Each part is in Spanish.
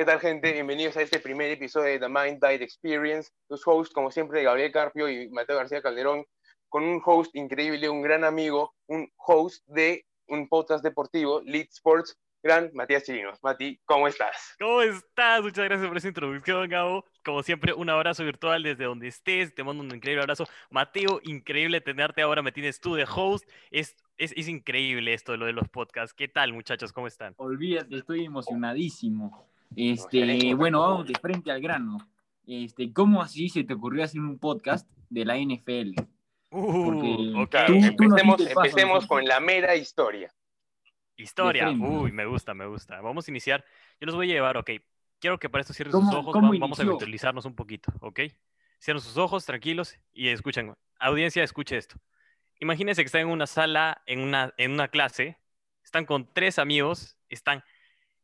¿Qué tal, gente? Bienvenidos a este primer episodio de The Mind Diet Experience. Los hosts, como siempre, Gabriel Carpio y Mateo García Calderón, con un host increíble, un gran amigo, un host de un podcast deportivo, Lead Sports, gran Matías Chirinos. Mati, ¿cómo estás? ¿Cómo estás? Muchas gracias por esa introducción, Gabo. Como siempre, un abrazo virtual desde donde estés. Te mando un increíble abrazo. Mateo, increíble tenerte ahora. Me tienes tú de host. Es, es, es increíble esto lo de los podcasts. ¿Qué tal, muchachos? ¿Cómo están? Olvídate, estoy emocionadísimo. Este, bueno, vamos de frente al grano. Este, ¿Cómo así se te ocurrió hacer un podcast de la NFL? Uh, empecemos, empecemos con la mera historia. Historia, uy, me gusta, me gusta. Vamos a iniciar. Yo los voy a llevar, ok. Quiero que para esto cierren sus ojos, vamos, a virtualizarnos un poquito, ok. Cierren sus ojos, tranquilos, y escuchen. Audiencia, escuche esto. Imagínense que están en una sala, en una, en una clase, están con tres amigos, están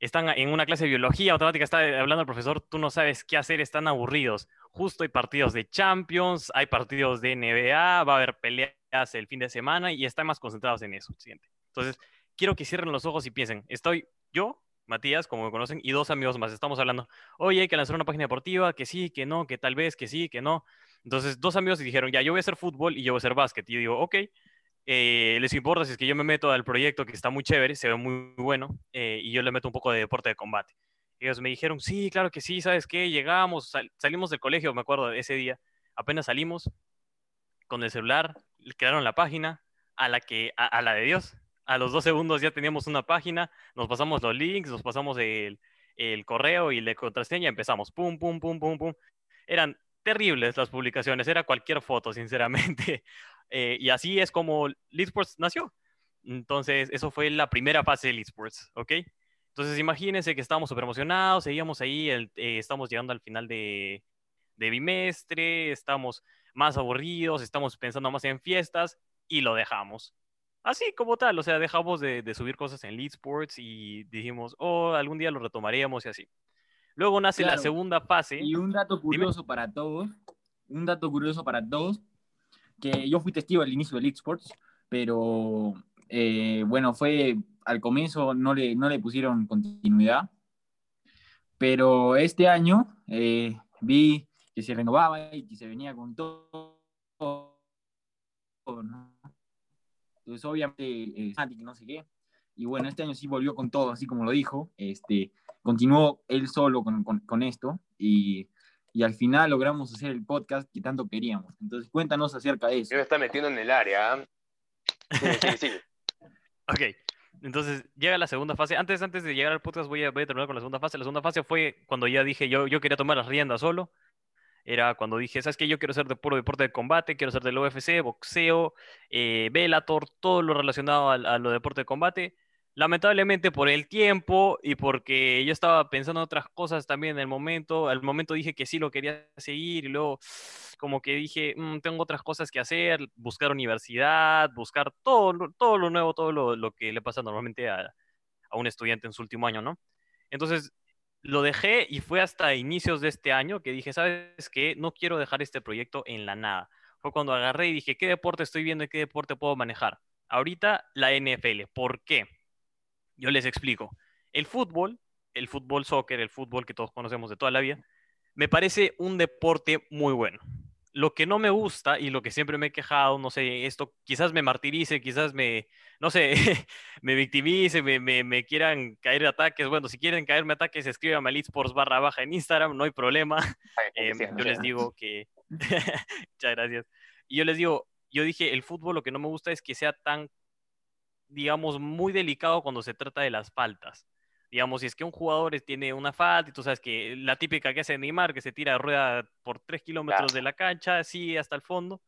están en una clase de biología, automática está hablando el profesor, tú no sabes qué hacer, están aburridos. Justo hay partidos de Champions, hay partidos de NBA, va a haber peleas el fin de semana y están más concentrados en eso. Siguiente. Entonces, quiero que cierren los ojos y piensen, estoy yo, Matías, como me conocen, y dos amigos más, estamos hablando, oye, hay que lanzar una página deportiva, que sí, que no, que tal vez, que sí, que no. Entonces, dos amigos dijeron, ya, yo voy a hacer fútbol y yo voy a hacer básquet. Y yo digo, ok, eh, les importa si es que yo me meto al proyecto que está muy chévere, se ve muy, bueno, eh, y yo le meto un poco de deporte de combate. Ellos me dijeron, sí, claro que sí, ¿sabes qué? Llegamos, salimos del colegio, me acuerdo de ese día, apenas salimos con el celular, crearon la página a la que, a, la de Dios. A los dos segundos ya teníamos una página, nos pasamos los links, nos pasamos el, el correo y la contraseña, empezamos, pum, pum, pum, pum, pum. Eran terribles las publicaciones, era cualquier foto, sinceramente. Eh, y así es como Lead Sports nació. Entonces, eso fue la primera fase de Lead Sports, ¿ok? Entonces, imagínense que estábamos súper emocionados, seguíamos ahí, el, eh, estamos llegando al final de, de bimestre, estamos más aburridos, estamos pensando más en fiestas y lo dejamos. Así como tal, o sea, dejamos de, de subir cosas en Lead Sports y dijimos, oh, algún día lo retomaríamos y así. Luego nace la segunda fase. Y un dato curioso para todos, un dato curioso para todos, que yo fui testigo al inicio del Sports, pero eh, bueno, fue al comienzo no le, no le pusieron continuidad, pero este año eh, vi que se renovaba y que se venía con todo. Entonces, obviamente, eh, no sé qué. Y bueno, este año sí volvió con todo, así como lo dijo. Este, continuó él solo con, con, con esto y y al final logramos hacer el podcast que tanto queríamos. Entonces, cuéntanos acerca de eso. Yo me está metiendo en el área. Sí, sí, sí. ok, entonces llega la segunda fase. Antes, antes de llegar al podcast voy a, voy a, terminar con la segunda fase. La segunda fase fue cuando ya dije, yo, yo quería tomar las riendas solo. Era cuando dije, ¿sabes qué? Yo quiero ser de puro deporte de combate, quiero ser del UFC, boxeo, eh, Bellator, todo lo relacionado a, a lo de deporte de combate lamentablemente por el tiempo y porque yo estaba pensando en otras cosas también en el momento, al momento dije que sí lo quería seguir y luego como que dije, mm, tengo otras cosas que hacer, buscar universidad, buscar todo, todo lo nuevo, todo lo, que le pasa normalmente a, a, un estudiante en su último año, ¿no? Entonces lo dejé y fue hasta inicios de este año que dije, ¿sabes qué? No quiero dejar este proyecto en la nada. Fue cuando agarré y dije, ¿qué deporte estoy viendo y qué deporte puedo manejar? Ahorita la NFL. ¿Por qué? Yo les explico. El fútbol, el fútbol soccer, el fútbol que todos conocemos de toda la vida, me parece un deporte muy bueno. Lo que no me gusta y lo que siempre me he quejado, no sé, esto quizás me martirice, quizás me, no sé, me victimice, me, me, quieran caer ataques. Bueno, si quieren caerme ataques, escríbanme a Sports barra baja en Instagram, no hay problema. Em, yo les digo que... Muchas gracias. Y yo les digo, yo dije, el fútbol lo que no me gusta es que sea tan digamos, muy delicado cuando se trata de las faltas. Digamos, si es que un jugador tiene una falta, y tú sabes que la típica que hace Neymar, que se tira de rueda por tres kilómetros de la cancha, sí, hasta el fondo.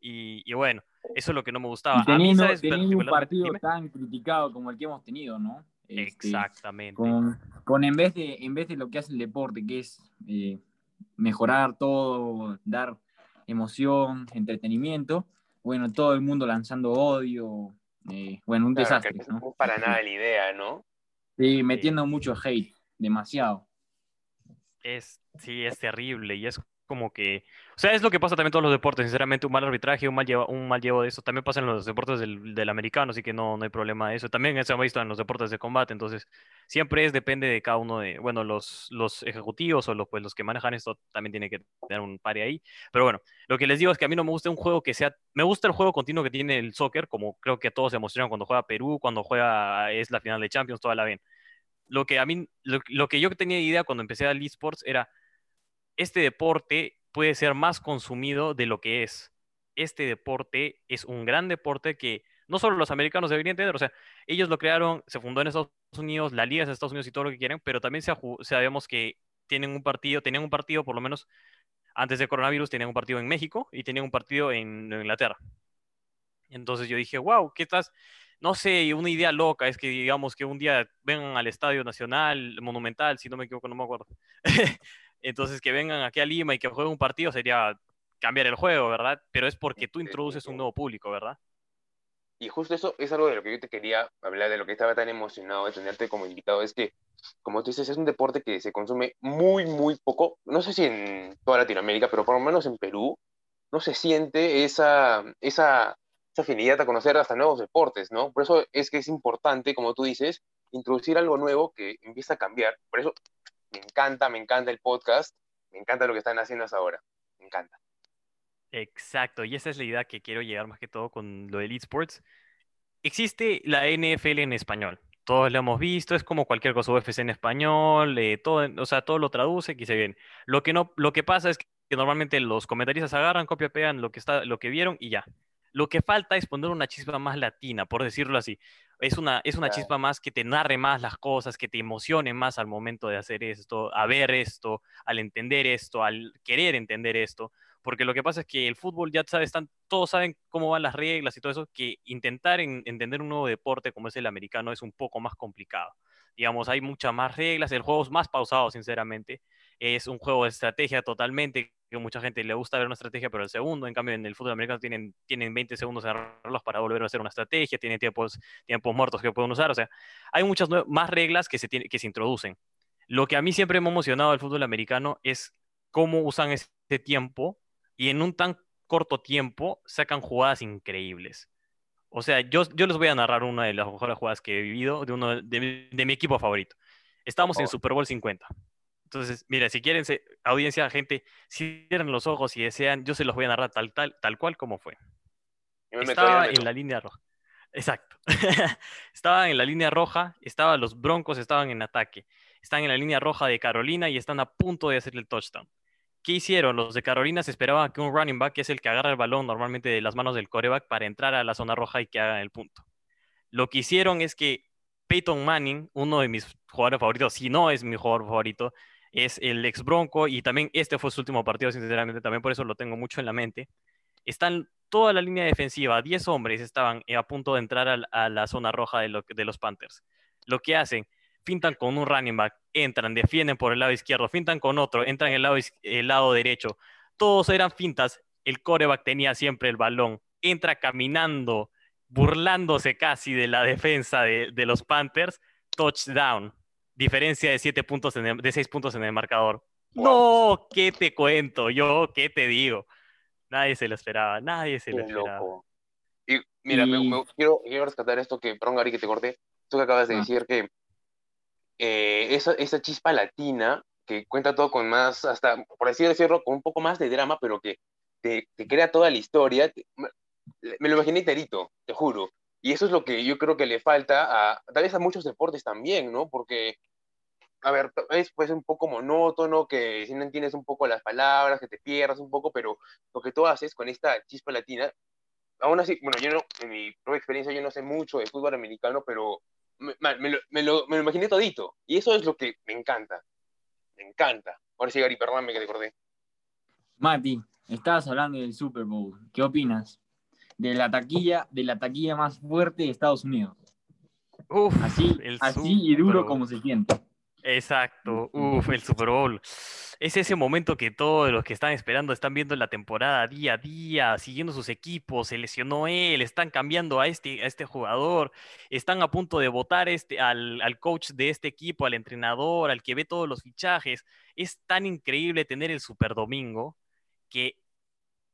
Y, bueno, eso es lo que no me gustaba. teniendo, a un partido tan criticado como el que hemos tenido, ¿no? Este, Exactamente. Con, en, vez de, en vez de lo que hace el deporte, que es eh, mejorar todo, dar emoción, entretenimiento, bueno, todo el mundo lanzando odio, eh, bueno, un desastre. ¿no? para nada la idea, ¿no? Sí, metiendo mucho hate, demasiado. Es, sí, es terrible y es como que, o sea, es lo que pasa también en todos los deportes, sinceramente, un mal arbitraje, un mal, llevo, un mal llevo de eso, también pasa en los deportes del, del americano, así que no, no hay problema de eso, también se ha visto en los deportes de combate, entonces siempre es, depende de cada uno de, bueno, los, los ejecutivos o los, pues, los que manejan esto también tienen que tener un par ahí. Pero bueno, lo que les digo es que a mí no me gusta un juego que sea, me gusta el juego continuo que tiene el soccer, como creo que todos se emocionan cuando juega Perú, cuando juega, es la final de Champions, toda la ven. Lo que a mí, lo, que yo tenía idea cuando empecé al esports era, este deporte puede ser más consumido de lo que es. Este deporte es un gran deporte que no solo los americanos deberían entender, o sea, ellos lo crearon, se fundó en Estados Unidos, la liga es de Estados Unidos y todo lo que quieren, pero también sabemos que tienen un partido, tenían un partido por lo menos antes de coronavirus, tenían un partido en México y tenían un partido en, Inglaterra. Entonces yo dije, wow, ¿qué estás? No sé, una idea loca es que digamos que un día vengan al Estadio Nacional, Monumental, si no me equivoco, no me acuerdo. Entonces que vengan aquí a Lima y que jueguen un partido sería cambiar el juego, ¿verdad? Pero es porque tú introduces un nuevo público, ¿verdad? Y justo eso es algo de lo que yo te quería hablar, de lo que estaba tan emocionado de tenerte como invitado, es que, como tú dices, es un deporte que se consume muy, muy poco, no sé si en toda Latinoamérica, pero por lo menos en Perú, no se siente esa, esa, esa afinidad a conocer hasta nuevos deportes, ¿no? Por eso es que es importante, como tú dices, introducir algo nuevo que empieza a cambiar. Por eso me encanta, me encanta el podcast, me encanta lo que están haciendo hasta ahora, me encanta. Exacto, y esa es la idea que quiero llegar más que todo con lo del esports. Existe la NFL en español, todos lo hemos visto, es como cualquier cosa UFC en español, eh, todo, o sea, todo lo traduce y se bien. Lo que no, lo que pasa es que normalmente los comentaristas agarran, copia, pegan lo que está, lo que vieron y ya. Lo que falta es poner una chispa más latina, por decirlo así. Es una, es una chispa más que te narre más las cosas, que te emocione más al momento de hacer esto, a ver esto, al entender esto, al querer entender esto porque lo que pasa es que el fútbol ya sabes, están, todos saben cómo van las reglas y todo eso, que intentar entender un nuevo deporte como es el americano es un poco más complicado. Digamos, hay muchas más reglas, el juego es más pausado, sinceramente. Es un juego de estrategia totalmente, que mucha gente le gusta ver una estrategia, pero el segundo, en cambio, en el fútbol americano tienen, tienen 20 segundos en reloj para volver a hacer una estrategia, tienen tiempos, tiempos muertos que pueden usar, o sea, hay muchas más reglas que se, que se introducen. Lo que a mí siempre me ha emocionado del fútbol americano es cómo usan ese tiempo y en un tan corto tiempo sacan jugadas increíbles. O sea, yo, yo les voy a narrar una de las mejores jugadas que he vivido de uno de, mi equipo favorito. Estábamos en Super Bowl 50. Entonces, mira, si quieren, audiencia, gente, cierren los ojos y desean, yo se los voy a narrar tal, tal, tal cual como fue. Estaba en la línea roja. Exacto. estaban en la línea roja, estaban los Broncos, estaban en ataque. Están en la línea roja de Carolina y están a punto de hacer el touchdown. ¿Qué hicieron? Los de Carolina se esperaban que un running back, que es el que agarra el balón normalmente de las manos del coreback, para entrar a la zona roja y que haga el punto. Lo que hicieron es que Peyton Manning, uno de mis jugadores favoritos, si no es mi jugador favorito, es el ex Bronco y también este fue su último partido, sinceramente, también por eso lo tengo mucho en la mente. Están toda la línea defensiva, 10 hombres estaban a punto de entrar a, la zona roja de, de los Panthers. Lo que hacen, fintan con un running back, entran, defienden por el lado izquierdo, fintan con otro, entran en el lado, el lado derecho. Todos eran fintas. El coreback tenía siempre el balón. Entra caminando, burlándose casi de la defensa de, los Panthers. Touchdown. Diferencia de siete puntos de seis puntos en el marcador. No, ¿qué te cuento? Yo, ¿qué te digo? Nadie se lo esperaba, nadie se lo esperaba. Y mira, quiero, rescatar esto que, perdón, Gary, que te corté. Tú que acabas de ah. decir que eh, esa, esa, chispa latina que cuenta todo con más, hasta, por así decirlo, con un poco más de drama, pero que te, te crea toda la historia. me, lo imaginé terito, te juro. Y eso es lo que yo creo que le falta a, tal vez a muchos deportes también, ¿no? Porque, a ver, es pues un poco monótono, que si no entiendes un poco las palabras, que te pierdas un poco, pero lo que tú haces con esta chispa latina, aún así, bueno, yo no, en mi propia experiencia, yo no sé mucho de fútbol americano, pero me, lo, me, lo, me, lo, imaginé todito. Y eso es lo que me encanta. Me encanta. Ahora sí, Gary, perdóname que te acordé. Mati, estabas hablando del Super Bowl. ¿Qué opinas? De la taquilla, de la taquilla más fuerte de Estados Unidos. así, así y duro como se siente. Exacto, uff, el Super Bowl. Es ese momento que todos los que están esperando están viendo la temporada día a día, siguiendo sus equipos, se lesionó él, están cambiando a este, a este jugador, están a punto de votar este, al, al coach de este equipo, al entrenador, al que ve todos los fichajes. Es tan increíble tener el Super Domingo que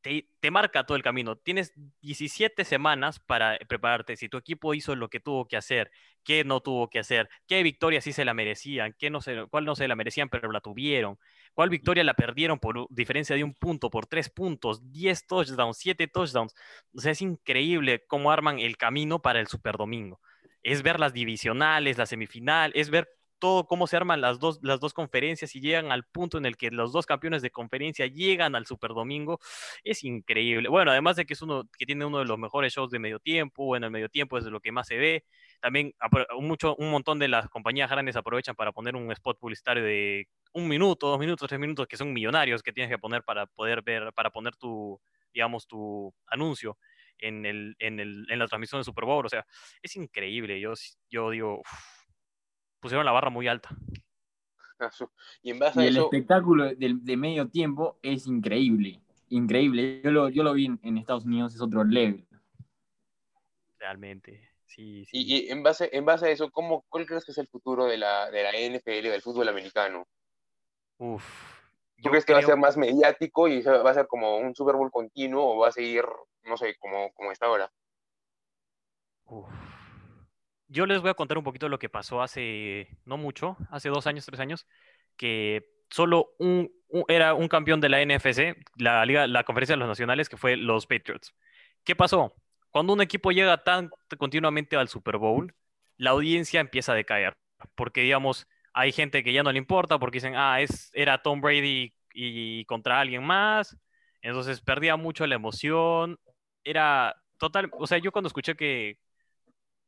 te, marca todo el camino. Tienes 17 semanas para prepararte. Si tu equipo hizo lo que tuvo que hacer, qué no tuvo que hacer, qué victoria sí se la merecían, qué no se, cuál no se la merecían, pero la tuvieron, cuál victoria la perdieron por diferencia de un punto, por tres puntos, 10 touchdowns, 7 touchdowns. O sea, es increíble cómo arman el camino para el Super Domingo. Es ver las divisionales, la semifinal, es ver todo cómo se arman las dos, las dos conferencias y llegan al punto en el que los dos campeones de conferencia llegan al Super Domingo, es increíble. Bueno, además de que es uno que tiene uno de los mejores shows de medio tiempo, bueno, el medio tiempo es de lo que más se ve. También mucho, un montón de las compañías grandes aprovechan para poner un spot publicitario de un minuto, dos minutos, tres minutos, que son millonarios que tienes que poner para poder ver, para poner tu, digamos, tu anuncio en, el, en, el, en la transmisión de Super Bowl. O sea, es increíble. Yo, yo digo, pusieron la barra muy alta. Y, en base a el espectáculo de, medio tiempo es increíble, increíble. Yo lo, yo lo vi en, Estados Unidos, es otro level. Realmente, sí. sí. Y, en, base, en base a eso, ¿cómo, ¿cuál crees que es el futuro de la, de la NFL, del fútbol americano? Uf. ¿Tú crees que va a ser más mediático y va a ser como un Super Bowl continuo o va a seguir, no sé, como, como está ahora? Uf yo les voy a contar un poquito lo que pasó hace, no mucho, hace dos años, tres años, que solo era un campeón de la NFC, la, Liga, la Conferencia de los Nacionales, que fue los Patriots. ¿Qué pasó? Cuando un equipo llega tan continuamente al Super Bowl, la audiencia empieza a decaer, porque digamos, hay gente que ya no le importa, porque dicen, ah, es, era Tom Brady y contra alguien más, entonces perdía mucho la emoción, era total, o sea, yo cuando escuché que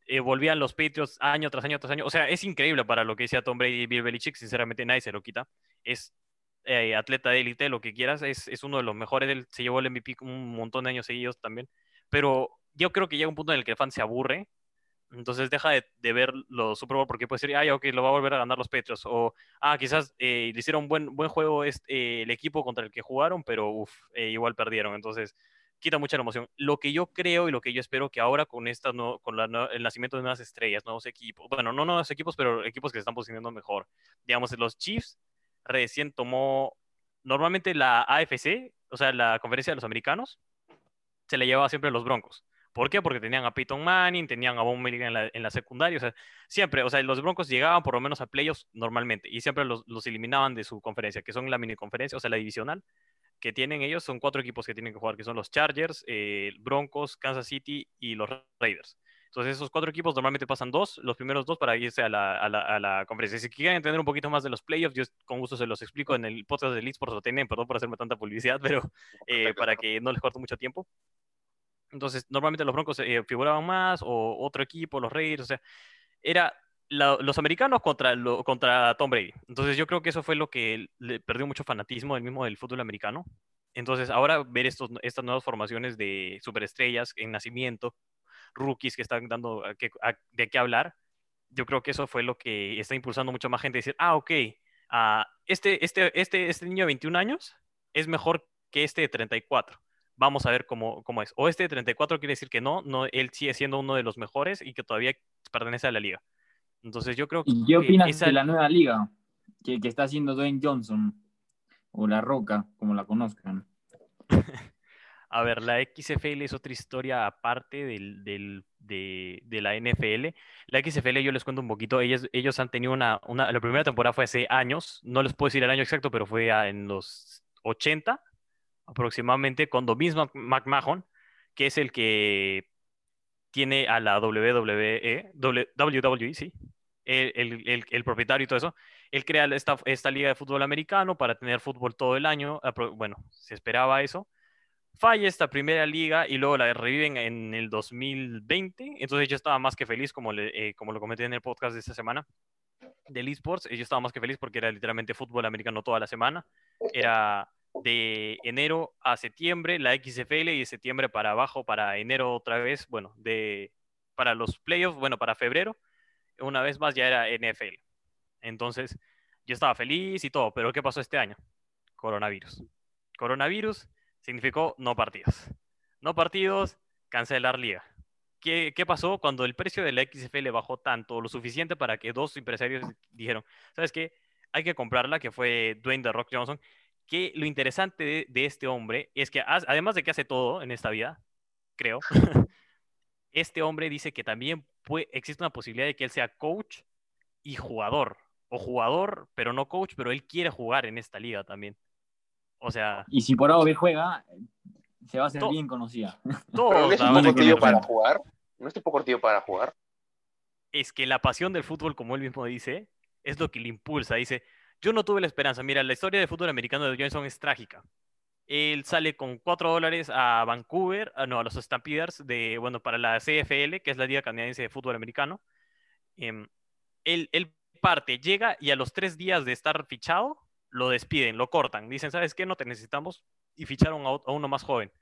eh, volvían los Patriots año tras año tras año. O sea, es increíble para lo que decía Tom Brady y Bill Belichick. Sinceramente, nadie se lo quita. Es eh, atleta de élite, lo que quieras. Es, es, uno de los mejores. Él se llevó el MVP un montón de años seguidos también. Pero yo creo que llega un punto en el que el fan se aburre. Entonces deja de, ver los Super Bowl porque puede decir, ah, ok, lo va a volver a ganar los Patriots. O, ah, quizás eh, le hicieron buen, buen juego este, el equipo contra el que jugaron, pero uf, igual perdieron. Entonces, quita mucha la emoción. Lo que yo creo y lo que yo espero que ahora con esta no, con el nacimiento de nuevas estrellas, nuevos equipos, bueno, no nuevos equipos, pero equipos que se están posicionando mejor. Digamos, los Chiefs recién tomó, normalmente la AFC, o sea, la conferencia de los americanos, se le llevaba siempre a los Broncos. ¿Por qué? Porque tenían a Peyton Manning, tenían a Von Miller en la, en la, secundaria, o sea, siempre, o sea, los Broncos llegaban por lo menos a playoffs normalmente y siempre los, los eliminaban de su conferencia, que son la mini conferencia, o sea, la divisional, que tienen ellos son cuatro equipos que tienen que jugar, que son los Chargers, eh, Broncos, Kansas City y los Raiders. Entonces esos cuatro equipos normalmente pasan dos, los primeros dos para irse a la, a la, a la conferencia. Si quieren entender un poquito más de los playoffs, yo con gusto se los explico en el podcast de Leeds por lo tienen, perdón por hacerme tanta publicidad, pero eh, para que no les corte mucho tiempo. Entonces normalmente los Broncos eh, figuraban más, o otro equipo, los Raiders, o sea, era los americanos contra, contra Tom Brady. Entonces yo creo que eso fue lo que le perdió mucho fanatismo del mismo del fútbol americano. Entonces ahora ver estos, estas nuevas formaciones de superestrellas en nacimiento, rookies que están dando de qué hablar, yo creo que eso fue lo que está impulsando mucho más gente a decir, ah, ok, uh, este, este, este, este niño de 21 años es mejor que este de 34 vamos a ver cómo, cómo, es. O este de 34 quiere decir que no, no, él sigue siendo uno de los mejores y que todavía pertenece a la liga. Entonces yo creo que... ¿Y qué opinas de la nueva liga que, está haciendo Dwayne Johnson? O La Roca, como la conozcan. A ver, la XFL es otra historia aparte del, del, de, de, la NFL. La XFL, yo les cuento un poquito, ellos, ellos han tenido una, una, La primera temporada fue hace años, no les puedo decir el año exacto, pero fue en los 80 aproximadamente, cuando mismo McMahon, que es el que tiene a la WWE, WWE, sí, el, el, propietario y todo eso, él crea esta, esta liga de fútbol americano para tener fútbol todo el año. Bueno, se esperaba eso. Falla esta primera liga y luego la reviven en el 2020. Entonces yo estaba más que feliz, como, eh, como lo comenté en el podcast de esta semana del esports. Yo estaba más que feliz porque era literalmente fútbol americano toda la semana. Era de enero a septiembre la XFL y de septiembre para abajo para enero otra vez, bueno, de para los playoffs, bueno, para febrero una vez más ya era NFL. Entonces, yo estaba feliz y todo, pero ¿qué pasó este año? Coronavirus. Coronavirus significó no partidos. No partidos, cancelar liga. ¿Qué, ¿Qué, pasó cuando el precio de la XFL bajó tanto, lo suficiente para que dos empresarios dijeron, ¿sabes qué? Hay que comprarla, que fue Dwayne The Rock Johnson, que lo interesante de, este hombre es que, además de que hace todo en esta vida, creo, este hombre dice que también existe una posibilidad de que él sea coach y jugador. O jugador, pero no coach, pero él quiere jugar en esta liga también. O sea. Y si por algo juega, se va a hacer bien conocida. ¿No es un poco tío para jugar? ¿No es un poco tío para jugar? Es que la pasión del fútbol, como él mismo dice, es lo que le impulsa. Dice, yo no tuve la esperanza. Mira, la historia del fútbol americano de Johnson es trágica. Él sale con 4 dólares a Vancouver, ah, no, a los Stampeders, de, bueno, para la CFL, que es la Liga Canadiense de Fútbol Americano. Em, él, parte, llega y a los tres días de estar fichado, lo despiden, lo cortan. Dicen, ¿sabes qué? No te necesitamos. Y ficharon a, uno más joven.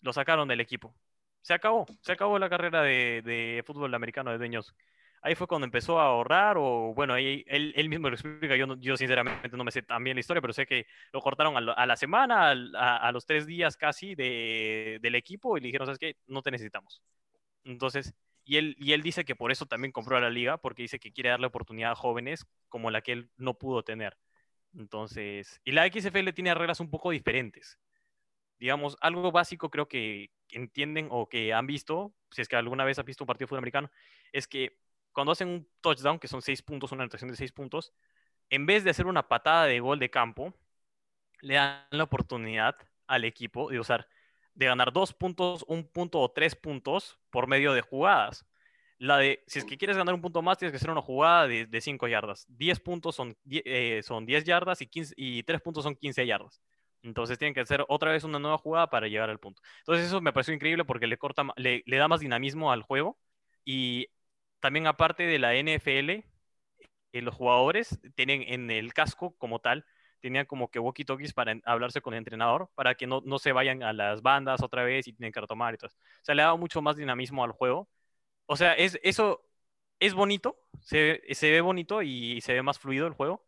Lo sacaron del equipo. Se acabó, se acabó la carrera de, de fútbol americano de Dueños ahí fue cuando empezó a ahorrar, o bueno, ahí él, mismo lo explica, yo, yo sinceramente no me sé tan bien la historia, pero sé que lo cortaron a, la semana, a, los tres días casi de, del equipo y le dijeron, ¿sabes qué? No te necesitamos. Entonces, y él, y él dice que por eso también compró a la liga, porque dice que quiere darle oportunidad a jóvenes como la que él no pudo tener. Entonces, y la XFL tiene reglas un poco diferentes. Digamos, algo básico creo que entienden o que han visto, si es que alguna vez has visto un partido de fútbol americano, es que cuando hacen un touchdown, que son seis puntos, una anotación de seis puntos, en vez de hacer una patada de gol de campo, le dan la oportunidad al equipo de usar, de ganar dos puntos, un punto o tres puntos por medio de jugadas. La de, si es que quieres ganar un punto más, tienes que hacer una jugada de, de 5 yardas. 10 puntos son, eh, son 10 yardas y, 15, y 3 puntos son 15 yardas. Entonces tienen que hacer otra vez una nueva jugada para llegar al punto. Entonces eso me pareció increíble porque le, corta, le, le da más dinamismo al juego y también aparte de la NFL, eh, los jugadores tienen en el casco como tal, tenían como que walkie-talkies para hablarse con el entrenador, para que no, no, se vayan a las bandas otra vez y tienen que retomar y todo. O sea, le da mucho más dinamismo al juego. O sea, es, eso es bonito, se, se ve bonito y se ve más fluido el juego,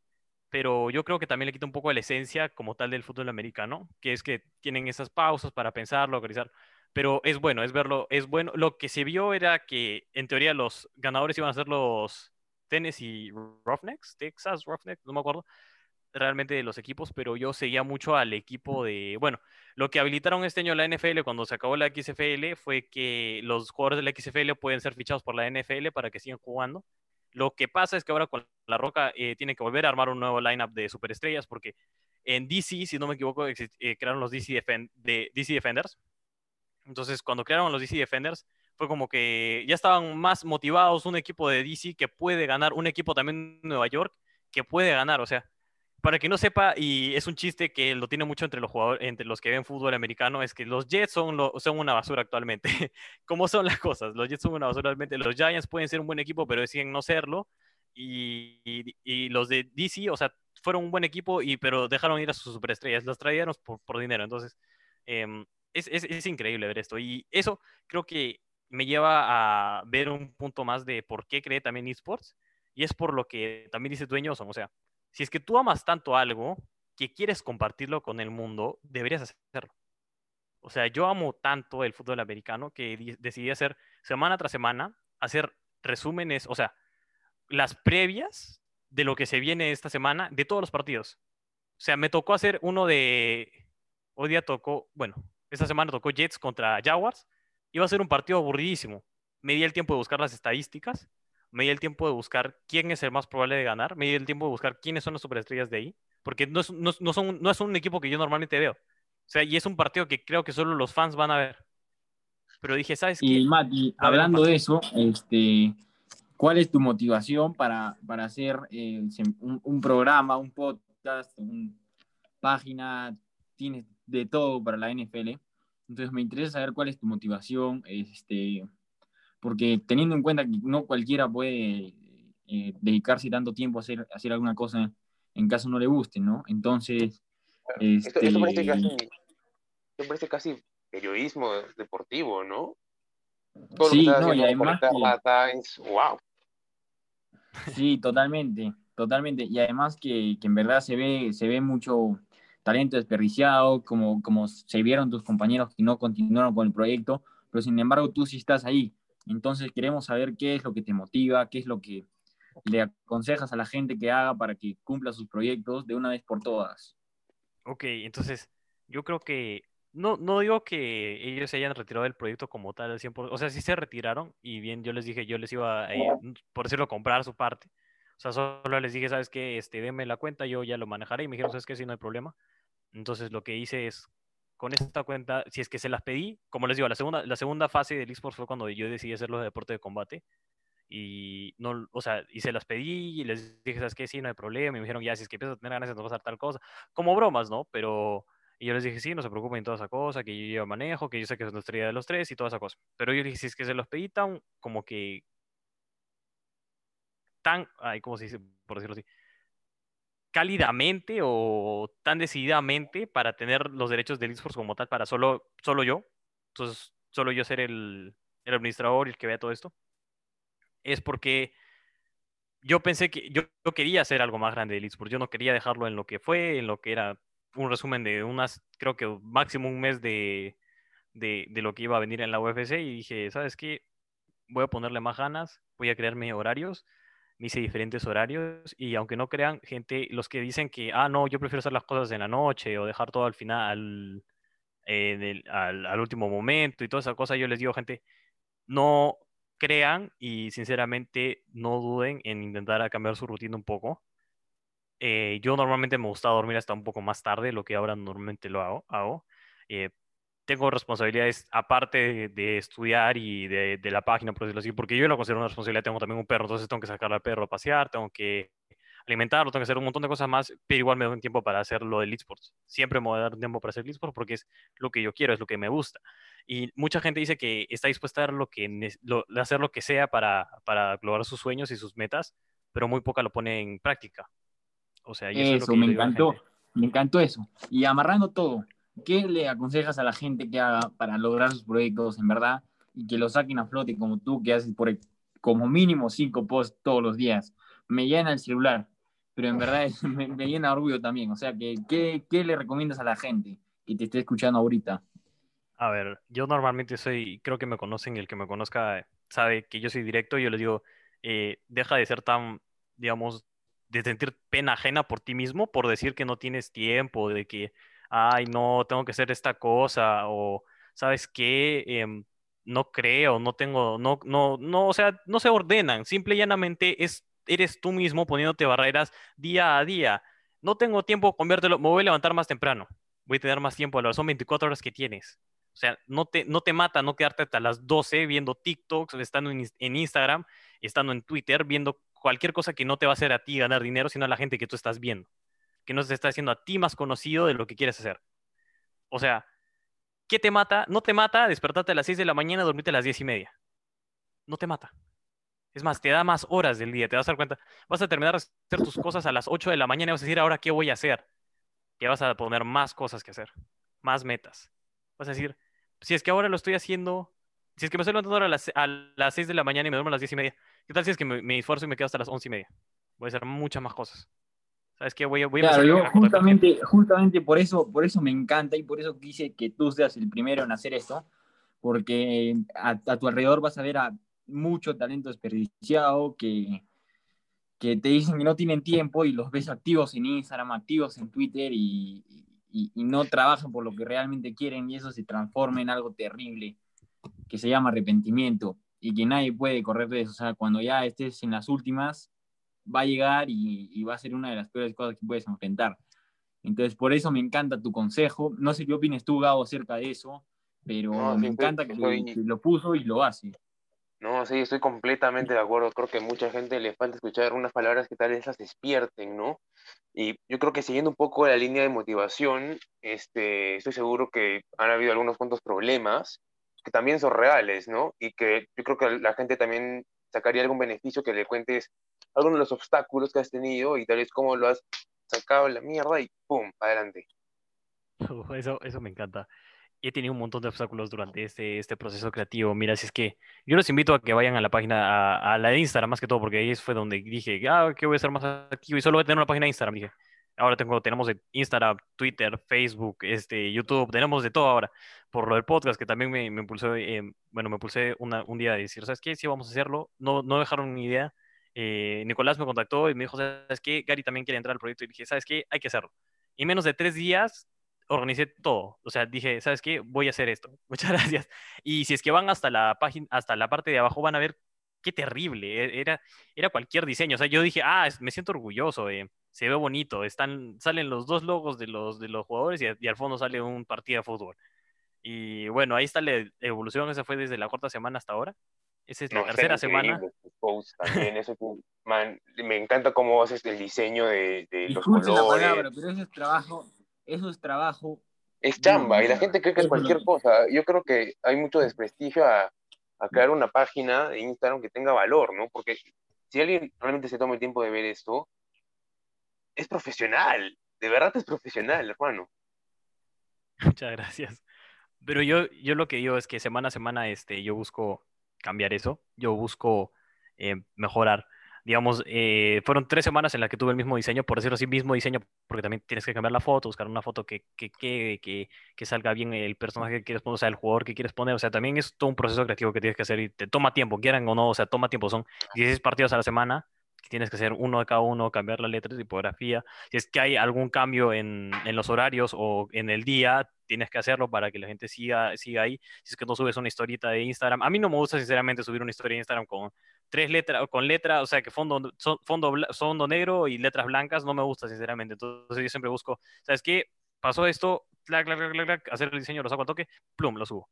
pero yo creo que también le quita un poco la esencia como tal del fútbol americano, que es que tienen esas pausas para pensarlo, organizar pero es bueno, es verlo, es bueno. Lo que se vio era que en teoría los ganadores iban a ser los Tennessee Roughnecks, Texas Roughnecks, no me acuerdo realmente de los equipos, pero yo seguía mucho al equipo de, bueno, lo que habilitaron este año la NFL cuando se acabó la XFL fue que los jugadores de la XFL pueden ser fichados por la NFL para que sigan jugando. Lo que pasa es que ahora con La Roca eh, tiene que volver a armar un nuevo lineup de superestrellas porque en DC, si no me equivoco, eh, crearon los DC, de, DC Defenders, entonces, cuando crearon los DC Defenders, fue como que ya estaban más motivados un equipo de DC que puede ganar, un equipo también de Nueva York que puede ganar. O sea, para que no sepa, y es un chiste que lo tiene mucho entre los jugadores, entre los que ven fútbol americano, es que los Jets son, son una basura actualmente. ¿Cómo son las cosas? Los Jets son una basura actualmente. Los Giants pueden ser un buen equipo, pero deciden no serlo. Y, y, los de DC, o sea, fueron un buen equipo, y, pero dejaron ir a sus superestrellas. Los traían por, por dinero. Entonces, eh, es, increíble ver esto. Y eso creo que me lleva a ver un punto más de por qué cree también esports. Y es por lo que también dice Dueñoso. O sea, si es que tú amas tanto algo que quieres compartirlo con el mundo, deberías hacerlo. O sea, yo amo tanto el fútbol americano que decidí hacer semana tras semana, hacer resúmenes, o sea, las previas de lo que se viene esta semana de todos los partidos. O sea, me tocó hacer uno de... Hoy día tocó, bueno, esta semana tocó Jets contra Jaguars. Iba a ser un partido aburridísimo. Me di el tiempo de buscar las estadísticas. Me di el tiempo de buscar quién es el más probable de ganar. Me di el tiempo de buscar quiénes son las superestrellas de ahí. Porque no es, no, son, no es un equipo que yo normalmente veo. O sea, y es un partido que creo que solo los fans van a ver. Pero dije, ¿sabes qué? Y Mati, hablando de eso, este, ¿cuál es tu motivación para, para hacer eh, un, un, programa, un podcast, una página? Tienes de todo para la NFL. Entonces me interesa saber cuál es tu motivación, este, porque teniendo en cuenta que no cualquiera puede eh, dedicarse tanto tiempo a hacer, hacer alguna cosa en caso no le guste, ¿no? Entonces... Este... Esto, parece casi, parece casi periodismo deportivo, ¿no? sí, no, y además... wow. Sí, totalmente, totalmente. Y además que, que, en verdad se ve, se ve mucho talento desperdiciado, como, como se vieron tus compañeros que no continuaron con el proyecto, pero sin embargo tú sí estás ahí. Entonces queremos saber qué es lo que te motiva, qué es lo que le aconsejas a la gente que haga para que cumpla sus proyectos de una vez por todas. Ok, entonces yo creo que no, no digo que ellos se hayan retirado del proyecto como tal al 100%, o sea, sí se retiraron y bien yo les dije, yo les iba, eh, por decirlo, a comprar su parte. O sea, solo les dije, ¿sabes qué? Este, denme la cuenta, yo ya lo manejaré y me dijeron, ¿sabes qué? Si no hay problema. Entonces lo que hice es, con esta cuenta, si es que se las pedí, como les digo, la segunda, la segunda fase del eSports fue cuando yo decidí hacerlo de deporte de combate y no, o sea, y se las pedí y les dije, ¿sabes qué? Sí, no hay problema. Y me dijeron, ya, si es que empiezas a tener ganas de pasar tal cosa, como bromas, ¿no? Pero, yo les dije, sí, no se preocupen en toda esa cosa, que yo manejo, que yo sé que es la estrella de los tres y toda esa cosa. Pero yo dije, si es que se los pedí tan, como que, tan, ay, ¿cómo se dice? Por decirlo así, cálidamente o tan decididamente para tener los derechos del eSports como tal, para solo, solo yo. Entonces, solo yo ser el, el administrador y el que vea todo esto es porque yo pensé que yo, quería hacer algo más grande del eSports. Yo no quería dejarlo en lo que fue, en lo que era un resumen de unas, creo que máximo un mes de, de, lo que iba a venir en la UFC y dije, ¿sabes qué? Voy a ponerle más ganas, voy a crearme horarios, me hice diferentes horarios y aunque no crean gente, los que dicen que, ah, no, yo prefiero hacer las cosas en la noche o dejar todo al final, al, al último momento y toda esa cosa, yo les digo, gente, no, crean y sinceramente no duden en intentar cambiar su rutina un poco. Eh, yo normalmente me gusta dormir hasta un poco más tarde, lo que ahora normalmente lo hago. hago. Eh, tengo responsabilidades aparte de, estudiar y de, la página, por decirlo así, porque yo lo considero una responsabilidad. Tengo también un perro, entonces tengo que sacar al perro a pasear, tengo que alimentarlo, tengo que hacer un montón de cosas más, pero igual me doy un tiempo para hacer lo del esports. Siempre me voy a dar un tiempo para hacer esports porque es lo que yo quiero, es lo que me gusta. Y mucha gente dice que está dispuesta a hacer lo que, hacer lo que sea para, para lograr sus sueños y sus metas, pero muy poca lo pone en práctica. O sea, eso, me encantó, me encantó eso. Y amarrando todo, ¿qué le aconsejas a la gente que haga para lograr sus proyectos en verdad y que lo saquen a flote como tú que haces por como mínimo cinco posts todos los días? Me llena el celular, pero en verdad me, llena orgullo también. O sea, que, ¿qué, ¿qué le recomiendas a la gente que te esté escuchando ahorita? A ver, yo normalmente soy, creo que me conocen y el que me conozca sabe que yo soy directo. Yo les digo, eh, deja de ser tan, digamos, de sentir pena ajena por ti mismo, por decir que no tienes tiempo, de que, ay, no, tengo que hacer esta cosa, o, ¿sabes qué? Em, no creo, no tengo, no, no, no, o sea, no se ordenan. Simple y llanamente es, eres tú mismo poniéndote barreras día a día. No tengo tiempo, conviértelo, me voy a levantar más temprano. Voy a tener más tiempo, son 24 horas que tienes. O sea, no te, no te mata no quedarte hasta las 12 viendo TikToks, estando en, en Instagram, estando en Twitter, viendo cualquier cosa que no te va a hacer a ti ganar dinero, sino a la gente que tú estás viendo. Que no se está haciendo a ti más conocido de lo que quieres hacer. O sea, ¿qué te mata? No te mata despertarte a las 6 de la mañana, dormirte a las 10 y media. No te mata. Es más, te da más horas del día, te vas a dar cuenta. Vas a terminar de hacer tus cosas a las 8 de la mañana y vas a decir, ahora, ¿qué voy a hacer? Que vas a poner más cosas que hacer, más metas. Vas a decir, si es que ahora lo estoy haciendo, si es que me estoy levantando a las, a las 6 de la mañana y me duermo a las 10 y media, ¿qué tal si es que me, esfuerzo y me quedo hasta las 11 y media? Voy a hacer muchas más cosas. ¿Sabes qué? Voy, voy a claro, yo justamente, justamente por eso, por eso me encanta y por eso quise que tú seas el primero en hacer esto, porque a, tu alrededor vas a ver a mucho talento desperdiciado que, que te dicen que no tienen tiempo y los ves activos en Instagram, activos en Twitter y, y, no trabajan por lo que realmente quieren y eso se transforma en algo terrible que se llama arrepentimiento y que nadie puede correr de eso. O sea, cuando ya estés en las últimas, va a llegar y, va a ser una de las peores cosas que puedes enfrentar. Entonces, por eso me encanta tu consejo. No sé qué opines tú, Gabo, acerca de eso, pero me encanta que, lo puso y lo hace. No, sí, estoy completamente de acuerdo. Creo que a mucha gente le falta escuchar unas palabras que tal vez las despierten, ¿no? Y yo creo que siguiendo un poco la línea de motivación, este, estoy seguro que han habido algunos cuantos problemas que también son reales, ¿no? Y que yo creo que la gente también sacaría algún beneficio que le cuentes algunos de los obstáculos que has tenido y tal vez cómo lo has sacado la mierda y ¡pum! adelante. Eso, eso me encanta he tenido un montón de obstáculos durante este, este proceso creativo. Mira, si es que yo los invito a que vayan a la página, a, la de Instagram más que todo, porque ahí fue donde dije, ah, que voy a ser más activo y solo voy a tener una página de Instagram. Dije, ahora tengo, tenemos Instagram, Twitter, Facebook, este, YouTube, tenemos de todo ahora. Por lo del podcast, que también me, me impulsó, eh, bueno, me pulsé un día a decir, ¿sabes qué? Sí, vamos a hacerlo. No, no dejaron ni idea. Eh, Nicolás me contactó y me dijo, ¿sabes qué? Gary también quiere entrar al proyecto. Y dije, ¿sabes qué? Hay que hacerlo. En menos de tres días organicé todo. O sea, dije, ¿sabes qué? Voy a hacer esto. Muchas gracias. Y si es que van hasta la página, hasta la parte de abajo, van a ver qué terrible. E-, era, era cualquier diseño. O sea, yo dije, ah, me siento orgulloso. se ve bonito. Están, salen los dos logos de los, de los jugadores y, y al fondo sale un partido de fútbol. Y bueno, ahí está la evolución. Esa fue desde la cuarta semana hasta ahora. Esa es la tercera semana. También, eso, man, me encanta cómo haces el diseño de, de los colores. La palabra, pero eso es trabajo eso es trabajo. Es chamba, y la gente cree que es cualquier cosa. Yo creo que hay mucho desprestigio a, crear una página de Instagram que tenga valor, ¿no? Porque si alguien realmente se toma el tiempo de ver esto, es profesional, de verdad es profesional, hermano. Muchas gracias. Pero yo, yo lo que digo es que semana a semana este, yo busco cambiar eso, yo busco eh, mejorar. Digamos, eh, fueron tres semanas en las que tuve el mismo diseño, por decirlo así, mismo diseño, porque también tienes que cambiar la foto, buscar una foto que, que, que, que, salga bien el personaje que quieres poner, o sea, el jugador que quieres poner, o sea, también es todo un proceso creativo que tienes que hacer y te toma tiempo, quieran o no, o sea, toma tiempo, son 16 partidos a la semana, tienes que hacer uno de cada uno, cambiar la letra, tipografía. Si es que hay algún cambio en, en, los horarios o en el día, tienes que hacerlo para que la gente siga, siga ahí. Si es que no subes una historieta de Instagram, a mí no me gusta sinceramente subir una historia de Instagram con tres letras, con letras, o sea, que fondo, fondo, fondo negro y letras blancas, no me gusta, sinceramente. Entonces yo siempre busco, ¿sabes qué? Pasó esto, clac, clac, clac, clac, hacer el diseño, lo saco al toque, plum, lo subo.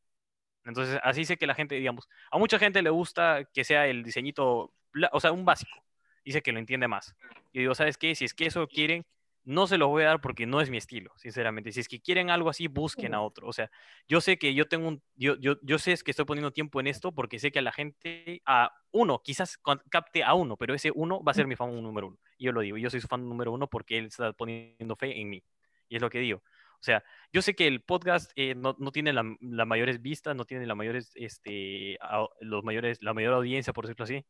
Entonces, así sé que la gente, digamos, a mucha gente le gusta que sea el diseñito, o sea, un básico. Dice que lo entiende más. Y digo, ¿sabes qué? Si es que eso quieren, no se los voy a dar porque no es mi estilo, sinceramente. Si es que quieren algo así, busquen a otro. O sea, yo sé que yo tengo un, yo, yo, yo sé que estoy poniendo tiempo en esto porque sé que a la gente, a uno, quizás capte a uno, pero ese uno va a ser mi fan número uno. Y yo lo digo, yo soy su fan número uno porque él está poniendo fe en mí. Y es lo que digo. O sea, yo sé que el podcast eh, no, no, tiene las la mayores vistas, no tiene la mayores, este, los mayores, la mayor audiencia, por decirlo así,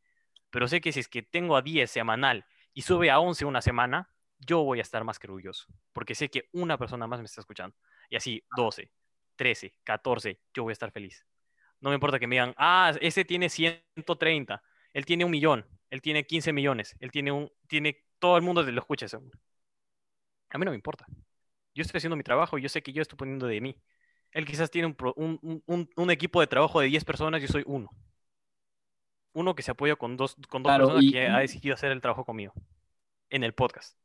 pero sé que si es que tengo a 10 semanal y sube a 11 una semana, yo voy a estar más que orgulloso, porque sé que una persona más me está escuchando. Y así, 12, 13, 14, yo voy a estar feliz. No me importa que me digan, ah, ese tiene 130, él tiene un millón, él tiene 15 millones, él tiene un, tiene, todo el mundo lo escucha eso. A mí no me importa. Yo estoy haciendo mi trabajo y yo sé que yo estoy poniendo de mí. Él quizás tiene un, un, un, equipo de trabajo de 10 personas, yo soy uno. Uno que se apoya con dos, con dos personas que ha decidido hacer el trabajo conmigo en el podcast.